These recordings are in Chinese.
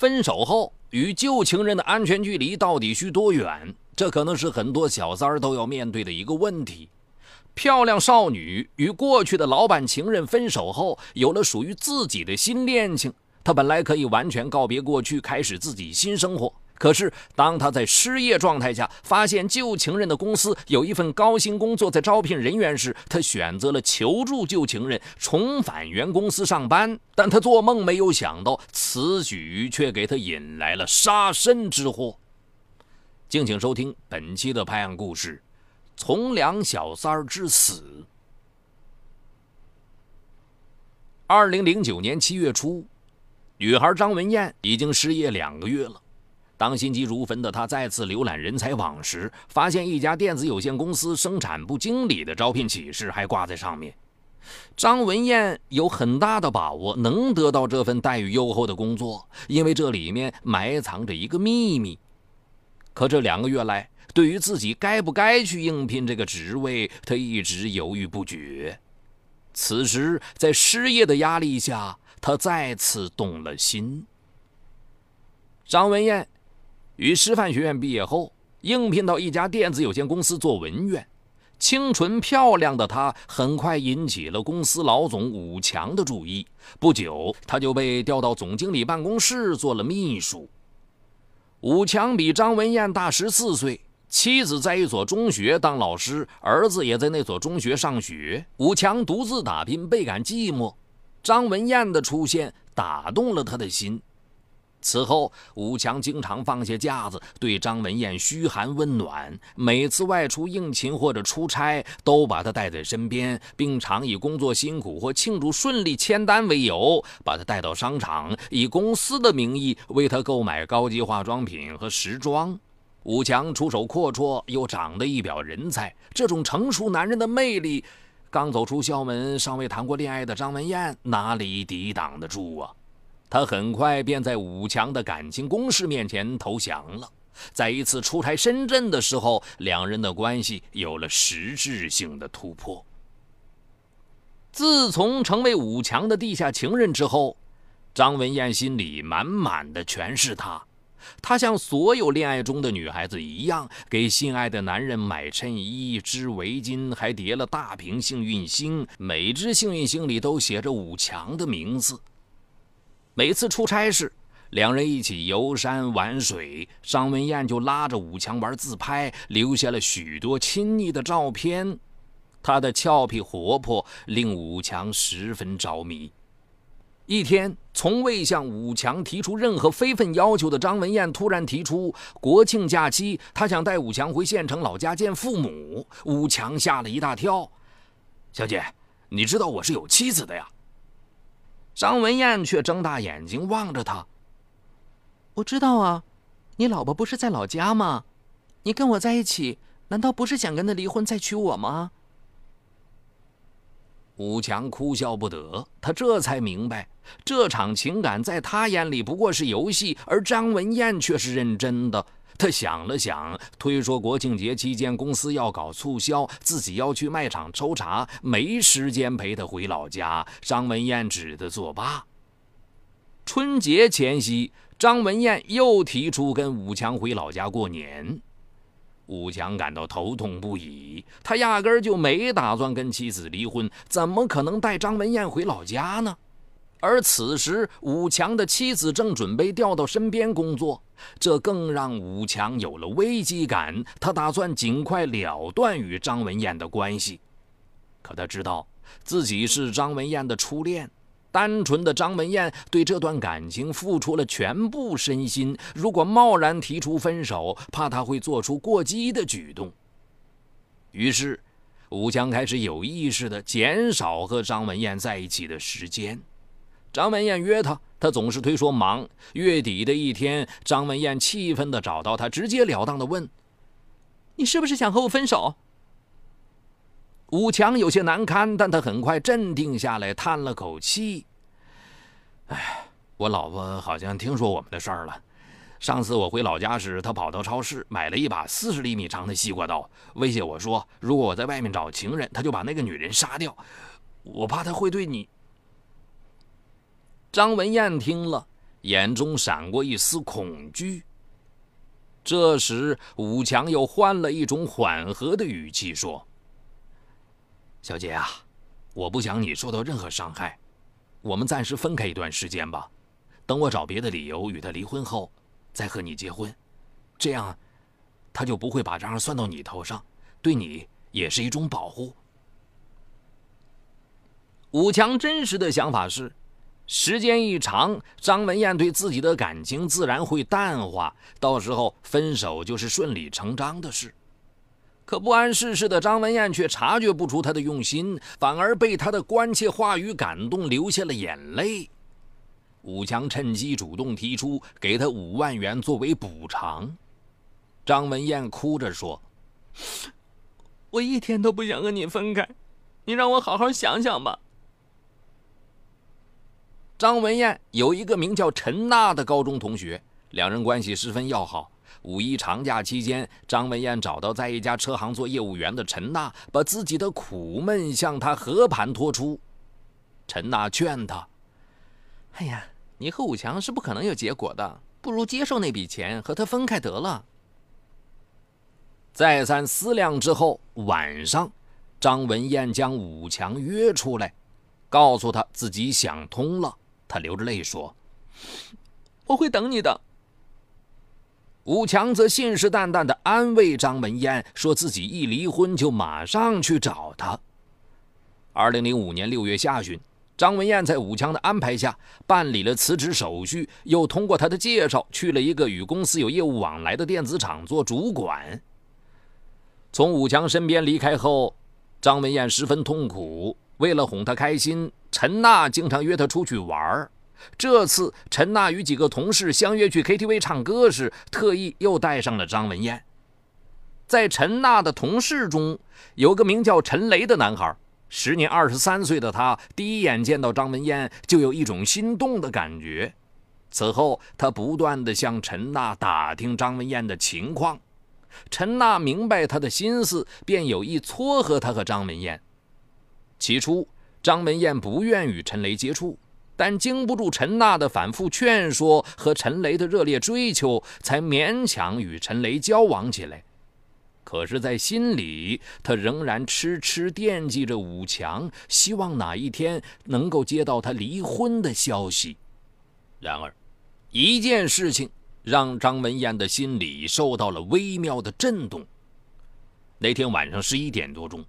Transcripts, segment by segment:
分手后与旧情人的安全距离到底需多远？这可能是很多小三儿都要面对的一个问题。漂亮少女与过去的老板情人分手后，有了属于自己的新恋情。她本来可以完全告别过去，开始自己新生活。可是，当他在失业状态下，发现旧情人的公司有一份高薪工作在招聘人员时，他选择了求助旧情人，重返原公司上班。但他做梦没有想到，此举却给他引来了杀身之祸。敬请收听本期的拍案故事。从良小三儿之死。二零零九年七月初，女孩张文艳已经失业两个月了。当心急如焚的他再次浏览人才网时，发现一家电子有限公司生产部经理的招聘启事还挂在上面。张文艳有很大的把握能得到这份待遇优厚的工作，因为这里面埋藏着一个秘密。可这两个月来，对于自己该不该去应聘这个职位，他一直犹豫不决。此时，在失业的压力下，他再次动了心。张文艳于师范学院毕业后，应聘到一家电子有限公司做文员。清纯漂亮的她，很快引起了公司老总武强的注意。不久，她就被调到总经理办公室做了秘书。武强比张文艳大十四岁。妻子在一所中学当老师，儿子也在那所中学上学。武强独自打拼，倍感寂寞。张文艳的出现打动了他的心。此后，武强经常放下架子，对张文艳嘘寒问暖。每次外出应勤或者出差，都把她带在身边，并常以工作辛苦或庆祝顺利签单为由，把她带到商场，以公司的名义为她购买高级化妆品和时装。武强出手阔绰，又长得一表人才，这种成熟男人的魅力，刚走出校门、尚未谈过恋爱的张文艳哪里抵挡得住啊？他很快便在武强的感情攻势面前投降了。在一次出差深圳的时候，两人的关系有了实质性的突破。自从成为武强的地下情人之后，张文艳心里满满的全是他。她像所有恋爱中的女孩子一样，给心爱的男人买衬衣、织围巾，还叠了大瓶幸运星，每只幸运星里都写着武强的名字。每次出差时，两人一起游山玩水，张文艳就拉着武强玩自拍，留下了许多亲昵的照片。她的俏皮活泼令武强十分着迷。一天，从未向武强提出任何非分要求的张文艳突然提出国庆假期，她想带武强回县城老家见父母。武强吓了一大跳：“小姐，你知道我是有妻子的呀？”张文艳却睁大眼睛望着他：“我知道啊，你老婆不是在老家吗？你跟我在一起，难道不是想跟她离婚再娶我吗？”武强哭笑不得，他这才明白，这场情感在他眼里不过是游戏，而张文艳却是认真的。他想了想，推说国庆节期间公司要搞促销，自己要去卖场抽查，没时间陪他回老家。张文艳只得作罢。春节前夕，张文艳又提出跟武强回老家过年。武强感到头痛不已，他压根儿就没打算跟妻子离婚，怎么可能带张文艳回老家呢？而此时，武强的妻子正准备调到身边工作，这更让武强有了危机感。他打算尽快了断与张文艳的关系，可他知道自己是张文艳的初恋。单纯的张文艳对这段感情付出了全部身心，如果贸然提出分手，怕他会做出过激的举动。于是，武强开始有意识地减少和张文艳在一起的时间。张文艳约他，他总是推说忙。月底的一天，张文艳气愤地找到他，直截了当地问：“你是不是想和我分手？”武强有些难堪，但他很快镇定下来，叹了口气：“哎，我老婆好像听说我们的事儿了。上次我回老家时，她跑到超市买了一把四十厘米长的西瓜刀，威胁我说，如果我在外面找情人，她就把那个女人杀掉。我怕她会对你。”张文艳听了，眼中闪过一丝恐惧。这时，武强又换了一种缓和的语气说：“小姐啊，我不想你受到任何伤害，我们暂时分开一段时间吧。等我找别的理由与他离婚后，再和你结婚，这样他就不会把账算到你头上，对你也是一种保护。”武强真实的想法是。时间一长，张文艳对自己的感情自然会淡化，到时候分手就是顺理成章的事。可不谙世事的张文艳却察觉不出他的用心，反而被他的关切话语感动，流下了眼泪。武强趁机主动提出给他五万元作为补偿。张文艳哭着说：“我一天都不想和你分开，你让我好好想想吧。”张文艳有一个名叫陈娜的高中同学，两人关系十分要好。五一长假期间，张文艳找到在一家车行做业务员的陈娜，把自己的苦闷向她和盘托出。陈娜劝她：“哎呀，你和武强是不可能有结果的，不如接受那笔钱，和他分开得了。”再三思量之后，晚上，张文艳将武强约出来，告诉他自己想通了。他流着泪说：“我会等你的。”武强则信誓旦旦地安慰张文艳，说自己一离婚就马上去找她。二零零五年六月下旬，张文艳在武强的安排下办理了辞职手续，又通过他的介绍去了一个与公司有业务往来的电子厂做主管。从武强身边离开后，张文艳十分痛苦。为了哄他开心，陈娜经常约他出去玩。这次，陈娜与几个同事相约去 KTV 唱歌时，特意又带上了张文艳。在陈娜的同事中，有个名叫陈雷的男孩。时年二十三岁的他，第一眼见到张文艳就有一种心动的感觉。此后，他不断地向陈娜打听张文艳的情况。陈娜明白他的心思，便有意撮合他和张文艳。起初，张文艳不愿与陈雷接触，但经不住陈娜的反复劝说和陈雷的热烈追求，才勉强与陈雷交往起来。可是，在心里，他仍然痴痴惦记着武强，希望哪一天能够接到他离婚的消息。然而，一件事情让张文艳的心里受到了微妙的震动。那天晚上十一点多钟。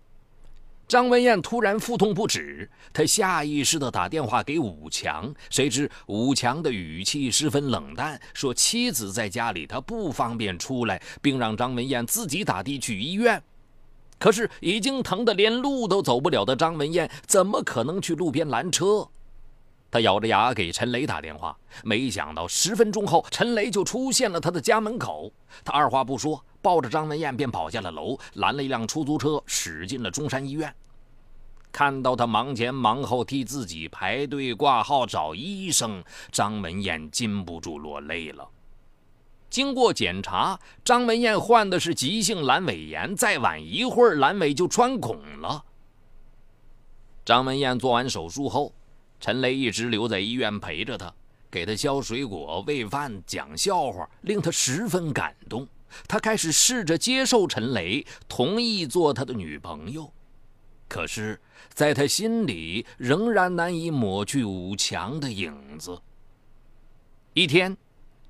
张文艳突然腹痛不止，她下意识地打电话给武强，谁知武强的语气十分冷淡，说妻子在家里，他不方便出来，并让张文艳自己打的去医院。可是已经疼得连路都走不了的张文艳，怎么可能去路边拦车？他咬着牙给陈雷打电话，没想到十分钟后，陈雷就出现了他的家门口。他二话不说，抱着张文艳便跑下了楼，拦了一辆出租车，驶进了中山医院。看到他忙前忙后替自己排队挂号找医生，张文艳禁不住落泪了。经过检查，张文艳患的是急性阑尾炎，再晚一会儿阑尾就穿孔了。张文艳做完手术后，陈雷一直留在医院陪着她，给她削水果、喂饭、讲笑话，令她十分感动。他开始试着接受陈雷，同意做他的女朋友。可是，在他心里仍然难以抹去武强的影子。一天，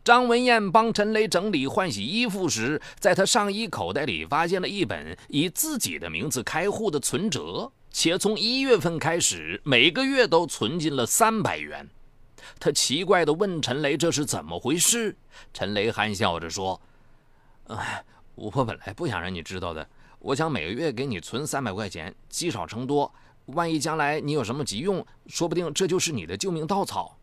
张文艳帮陈雷整理换洗衣服时，在他上衣口袋里发现了一本以自己的名字开户的存折，且从一月份开始每个月都存进了三百元。他奇怪地问陈雷：“这是怎么回事？”陈雷憨笑着说：“哎，我本来不想让你知道的。”我想每个月给你存三百块钱，积少成多，万一将来你有什么急用，说不定这就是你的救命稻草。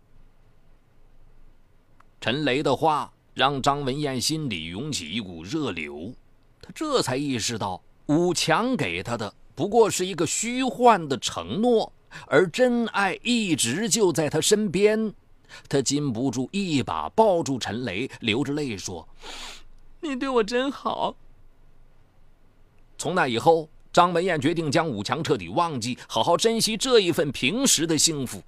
陈雷的话让张文艳心里涌起一股热流，她这才意识到武强给她的不过是一个虚幻的承诺，而真爱一直就在她身边。她禁不住一把抱住陈雷，流着泪说：“你对我真好。”从那以后，张文艳决定将武强彻底忘记，好好珍惜这一份平时的幸福。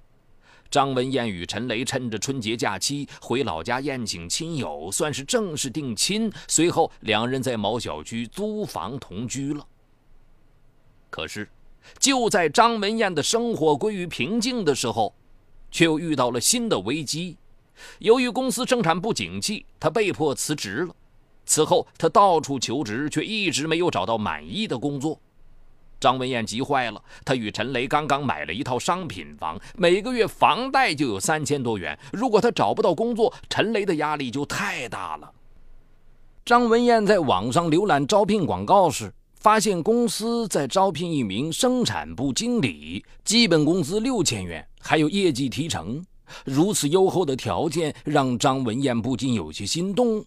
张文艳与陈雷趁着春节假期回老家宴请亲友，算是正式定亲。随后，两人在某小区租房同居了。可是，就在张文艳的生活归于平静的时候，却又遇到了新的危机。由于公司生产不景气，他被迫辞职了。此后，他到处求职，却一直没有找到满意的工作。张文艳急坏了，她与陈雷刚刚买了一套商品房，每个月房贷就有三千多元。如果她找不到工作，陈雷的压力就太大了。张文艳在网上浏览招聘广告时，发现公司在招聘一名生产部经理，基本工资六千元，还有业绩提成。如此优厚的条件让张文艳不禁有些心动，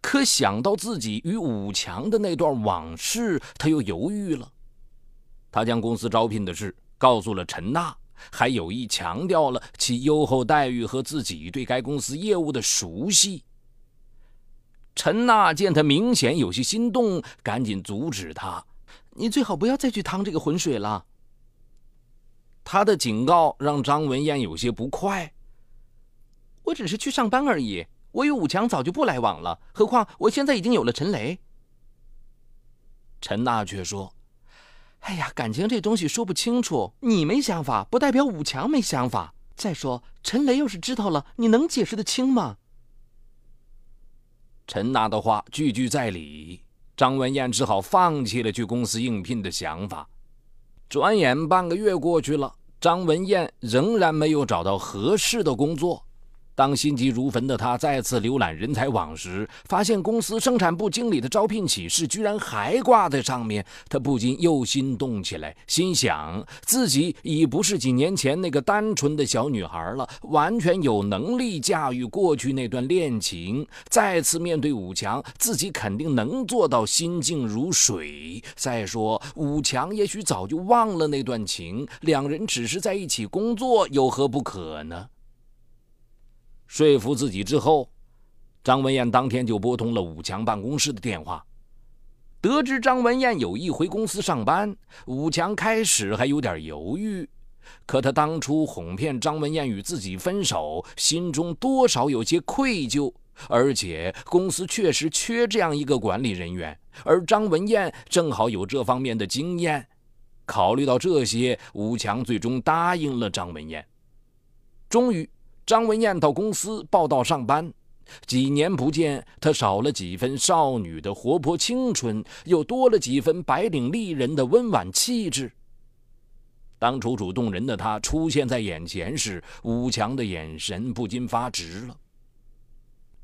可想到自己与武强的那段往事，她又犹豫了。他将公司招聘的事告诉了陈娜，还有意强调了其优厚待遇和自己对该公司业务的熟悉。陈娜见他明显有些心动，赶紧阻止他：“你最好不要再去趟这个浑水了。”他的警告让张文艳有些不快。“我只是去上班而已，我与武强早就不来往了，何况我现在已经有了陈雷。”陈娜却说。哎呀，感情这东西说不清楚。你没想法，不代表武强没想法。再说，陈雷要是知道了，你能解释得清吗？陈娜的话句句在理，张文艳只好放弃了去公司应聘的想法。转眼半个月过去了，张文艳仍然没有找到合适的工作。当心急如焚的他再次浏览人才网时，发现公司生产部经理的招聘启事居然还挂在上面，他不禁又心动起来，心想自己已不是几年前那个单纯的小女孩了，完全有能力驾驭过去那段恋情。再次面对武强，自己肯定能做到心静如水。再说，武强也许早就忘了那段情，两人只是在一起工作，有何不可呢？说服自己之后，张文艳当天就拨通了武强办公室的电话。得知张文艳有意回公司上班，武强开始还有点犹豫。可他当初哄骗张文艳与自己分手，心中多少有些愧疚。而且公司确实缺这样一个管理人员，而张文艳正好有这方面的经验。考虑到这些，武强最终答应了张文艳。终于。张文艳到公司报道上班，几年不见，她少了几分少女的活泼青春，又多了几分白领丽人的温婉气质。当楚楚动人的她出现在眼前时，武强的眼神不禁发直了。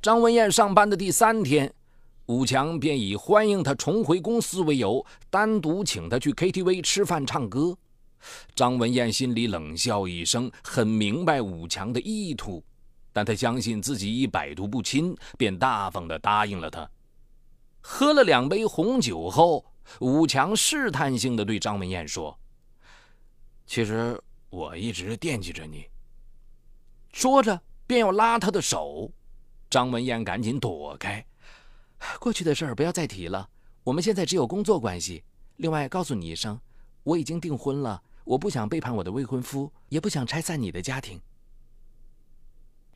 张文艳上班的第三天，武强便以欢迎她重回公司为由，单独请她去 KTV 吃饭唱歌。张文艳心里冷笑一声，很明白武强的意图，但他相信自己已百毒不侵，便大方地答应了他。喝了两杯红酒后，武强试探性地对张文艳说：“其实我一直惦记着你。”说着便要拉他的手，张文艳赶紧躲开：“过去的事儿不要再提了，我们现在只有工作关系。另外，告诉你一声，我已经订婚了。”我不想背叛我的未婚夫，也不想拆散你的家庭。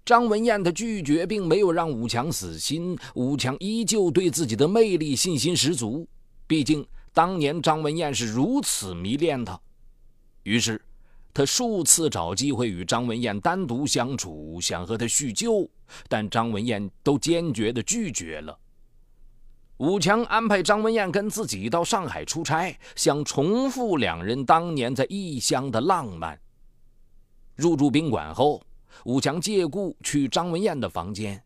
张文艳的拒绝并没有让武强死心，武强依旧对自己的魅力信心十足。毕竟当年张文艳是如此迷恋他，于是他数次找机会与张文艳单独相处，想和她叙旧，但张文艳都坚决的拒绝了。武强安排张文艳跟自己到上海出差，想重复两人当年在异乡的浪漫。入住宾馆后，武强借故去张文艳的房间。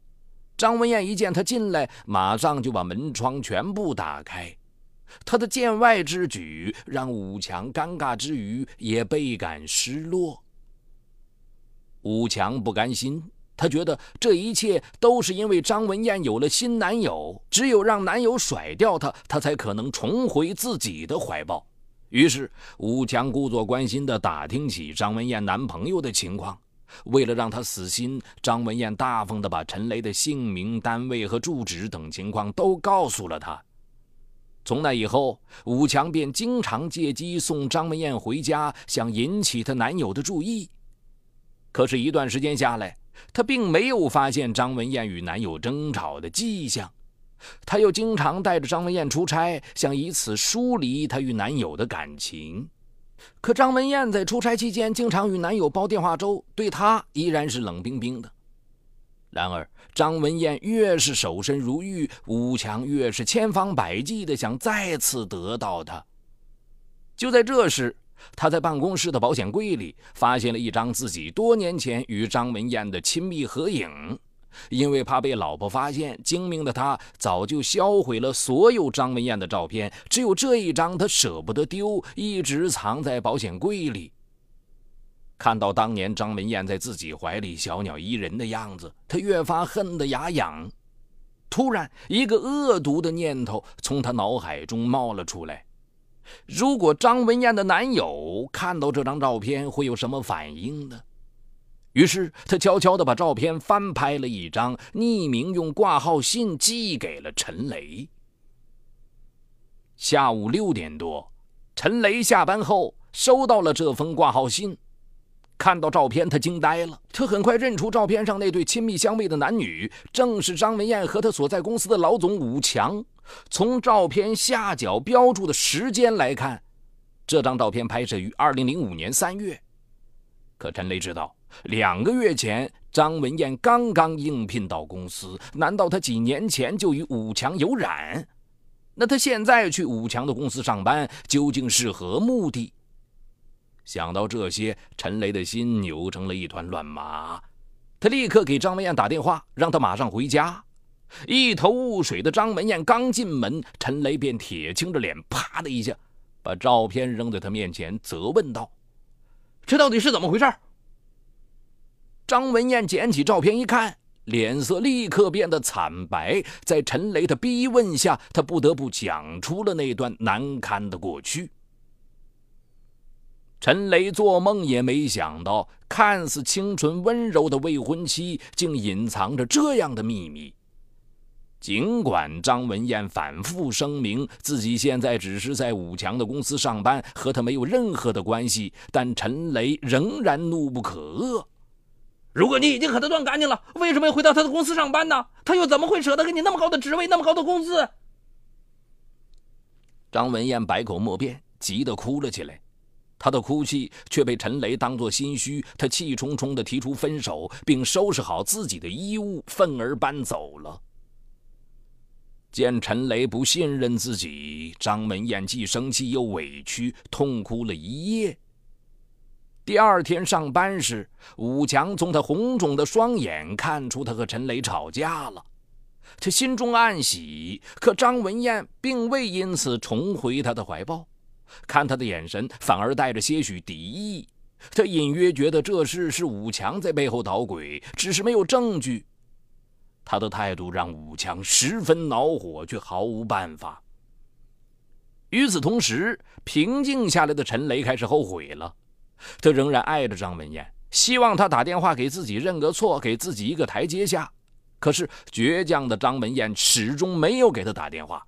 张文艳一见他进来，马上就把门窗全部打开。他的见外之举让武强尴尬之余，也倍感失落。武强不甘心。他觉得这一切都是因为张文艳有了新男友，只有让男友甩掉她，她才可能重回自己的怀抱。于是，武强故作关心地打听起张文艳男朋友的情况。为了让他死心，张文艳大方地把陈雷的姓名、单位和住址等情况都告诉了他。从那以后，武强便经常借机送张文艳回家，想引起她男友的注意。可是，一段时间下来，她并没有发现张文艳与男友争吵的迹象。她又经常带着张文艳出差，想以此疏离她与男友的感情。可张文艳在出差期间，经常与男友煲电话粥，对她依然是冷冰冰的。然而，张文艳越是守身如玉，武强越是千方百计的想再次得到她。就在这时，他在办公室的保险柜里发现了一张自己多年前与张文艳的亲密合影。因为怕被老婆发现，精明的他早就销毁了所有张文艳的照片，只有这一张他舍不得丢，一直藏在保险柜里。看到当年张文艳在自己怀里小鸟依人的样子，他越发恨得牙痒。突然，一个恶毒的念头从他脑海中冒了出来：如果张文艳的男友看到这张照片，会有什么反应呢？于是，他悄悄地把照片翻拍了一张，匿名用挂号信寄给了陈雷。下午六点多，陈雷下班后收到了这封挂号信。看到照片，他惊呆了。他很快认出照片上那对亲密相偎的男女，正是张文艳和他所在公司的老总武强。从照片下角标注的时间来看，这张照片拍摄于二零零五年三月。可陈雷知道，两个月前张文艳刚刚应聘到公司，难道他几年前就与武强有染？那他现在去武强的公司上班，究竟是何目的？想到这些，陈雷的心扭成了一团乱麻。他立刻给张文艳打电话，让他马上回家。一头雾水的张文艳刚进门，陈雷便铁青着脸，啪的一下把照片扔在他面前，责问道：“这到底是怎么回事？”张文艳捡起照片一看，脸色立刻变得惨白。在陈雷的逼问下，他不得不讲出了那段难堪的过去。陈雷做梦也没想到，看似清纯温柔的未婚妻，竟隐藏着这样的秘密。尽管张文艳反复声明自己现在只是在武强的公司上班，和他没有任何的关系，但陈雷仍然怒不可遏。如果你已经和他断干净了，为什么要回到他的公司上班呢？他又怎么会舍得给你那么高的职位、那么高的工资？张文艳百口莫辩，急得哭了起来。他的哭泣却被陈雷当作心虚，他气冲冲地提出分手，并收拾好自己的衣物，愤而搬走了。见陈雷不信任自己，张文艳既生气又委屈，痛哭了一夜。第二天上班时，武强从他红肿的双眼看出他和陈雷吵架了，他心中暗喜，可张文艳并未因此重回他的怀抱。看他的眼神，反而带着些许敌意。他隐约觉得这事是武强在背后捣鬼，只是没有证据。他的态度让武强十分恼火，却毫无办法。与此同时，平静下来的陈雷开始后悔了。他仍然爱着张文艳，希望他打电话给自己认个错，给自己一个台阶下。可是倔强的张文艳始终没有给他打电话。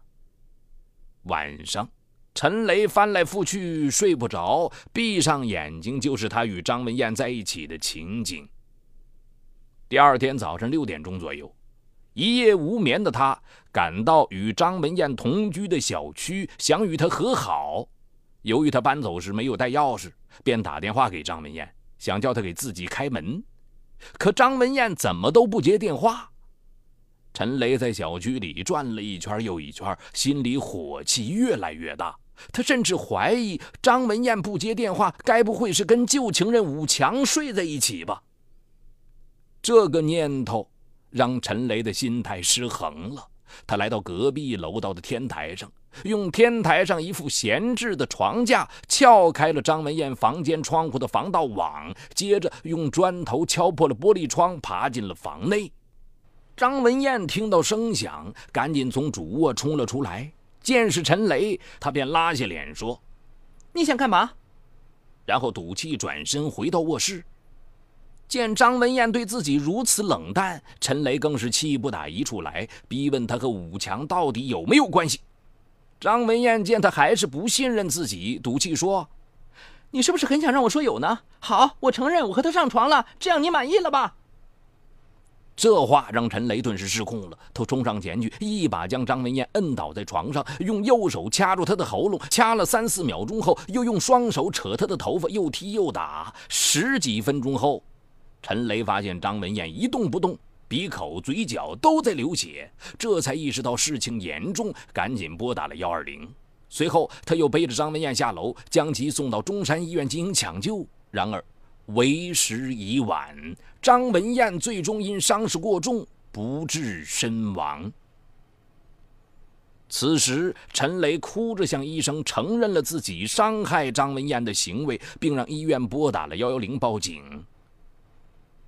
晚上。陈雷翻来覆去睡不着，闭上眼睛就是他与张文艳在一起的情景。第二天早晨六点钟左右，一夜无眠的他赶到与张文艳同居的小区，想与她和好。由于他搬走时没有带钥匙，便打电话给张文艳，想叫她给自己开门。可张文艳怎么都不接电话。陈雷在小区里转了一圈又一圈，心里火气越来越大。他甚至怀疑张文艳不接电话，该不会是跟旧情人武强睡在一起吧？这个念头让陈雷的心态失衡了。他来到隔壁楼道的天台上，用天台上一副闲置的床架撬开了张文艳房间窗户的防盗网，接着用砖头敲破了玻璃窗，爬进了房内。张文艳听到声响，赶紧从主卧冲了出来。见是陈雷，他便拉下脸说：“你想干嘛？”然后赌气转身回到卧室。见张文艳对自己如此冷淡，陈雷更是气不打一处来，逼问他和武强到底有没有关系。张文艳见他还是不信任自己，赌气说：“你是不是很想让我说有呢？好，我承认我和他上床了，这样你满意了吧？这话让陈雷顿时失控了，他冲上前去，一把将张文艳摁倒在床上，用右手掐住她的喉咙，掐了三四秒钟后，又用双手扯她的头发，又踢又打。十几分钟后，陈雷发现张文艳一动不动，鼻口、嘴角都在流血，这才意识到事情严重，赶紧拨打了幺二零。随后，他又背着张文艳下楼，将其送到中山医院进行抢救。然而，为时已晚，张文艳最终因伤势过重不治身亡。此时，陈雷哭着向医生承认了自己伤害张文艳的行为，并让医院拨打了幺幺零报警。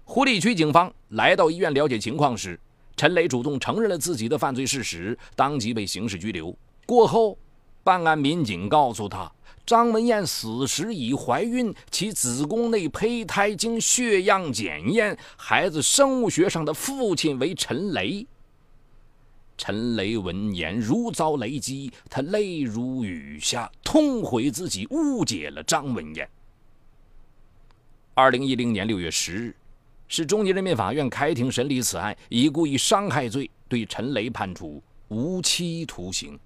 湖里区警方来到医院了解情况时，陈雷主动承认了自己的犯罪事实，当即被刑事拘留。过后，办案民警告诉他。张文艳死时已怀孕，其子宫内胚胎经血样检验，孩子生物学上的父亲为陈雷。陈雷闻言如遭雷击，他泪如雨下，痛悔自己误解了张文艳。二零一零年六月十日，市中级人民法院开庭审理此案，以故意伤害罪对陈雷判处无期徒刑。